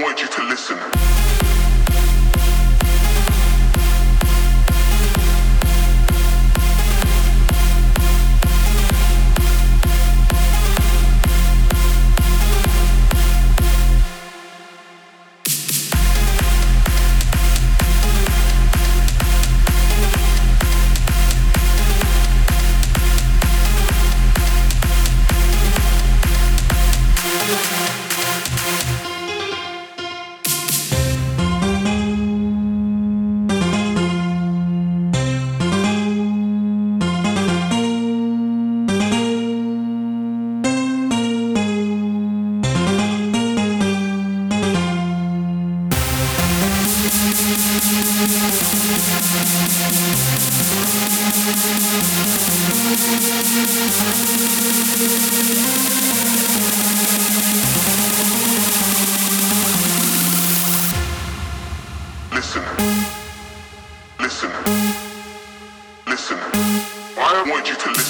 want you to listen. Listen. Listen. Listen. I want you to listen.